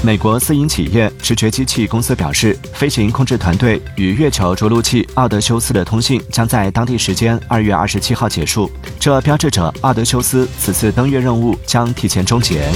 美国私营企业直觉机器公司表示飞行控制团队与月球着陆器奥德修斯的通信将在当地时间二月二十七号结束。这标志着奥德修斯此次登月任务将提前终结。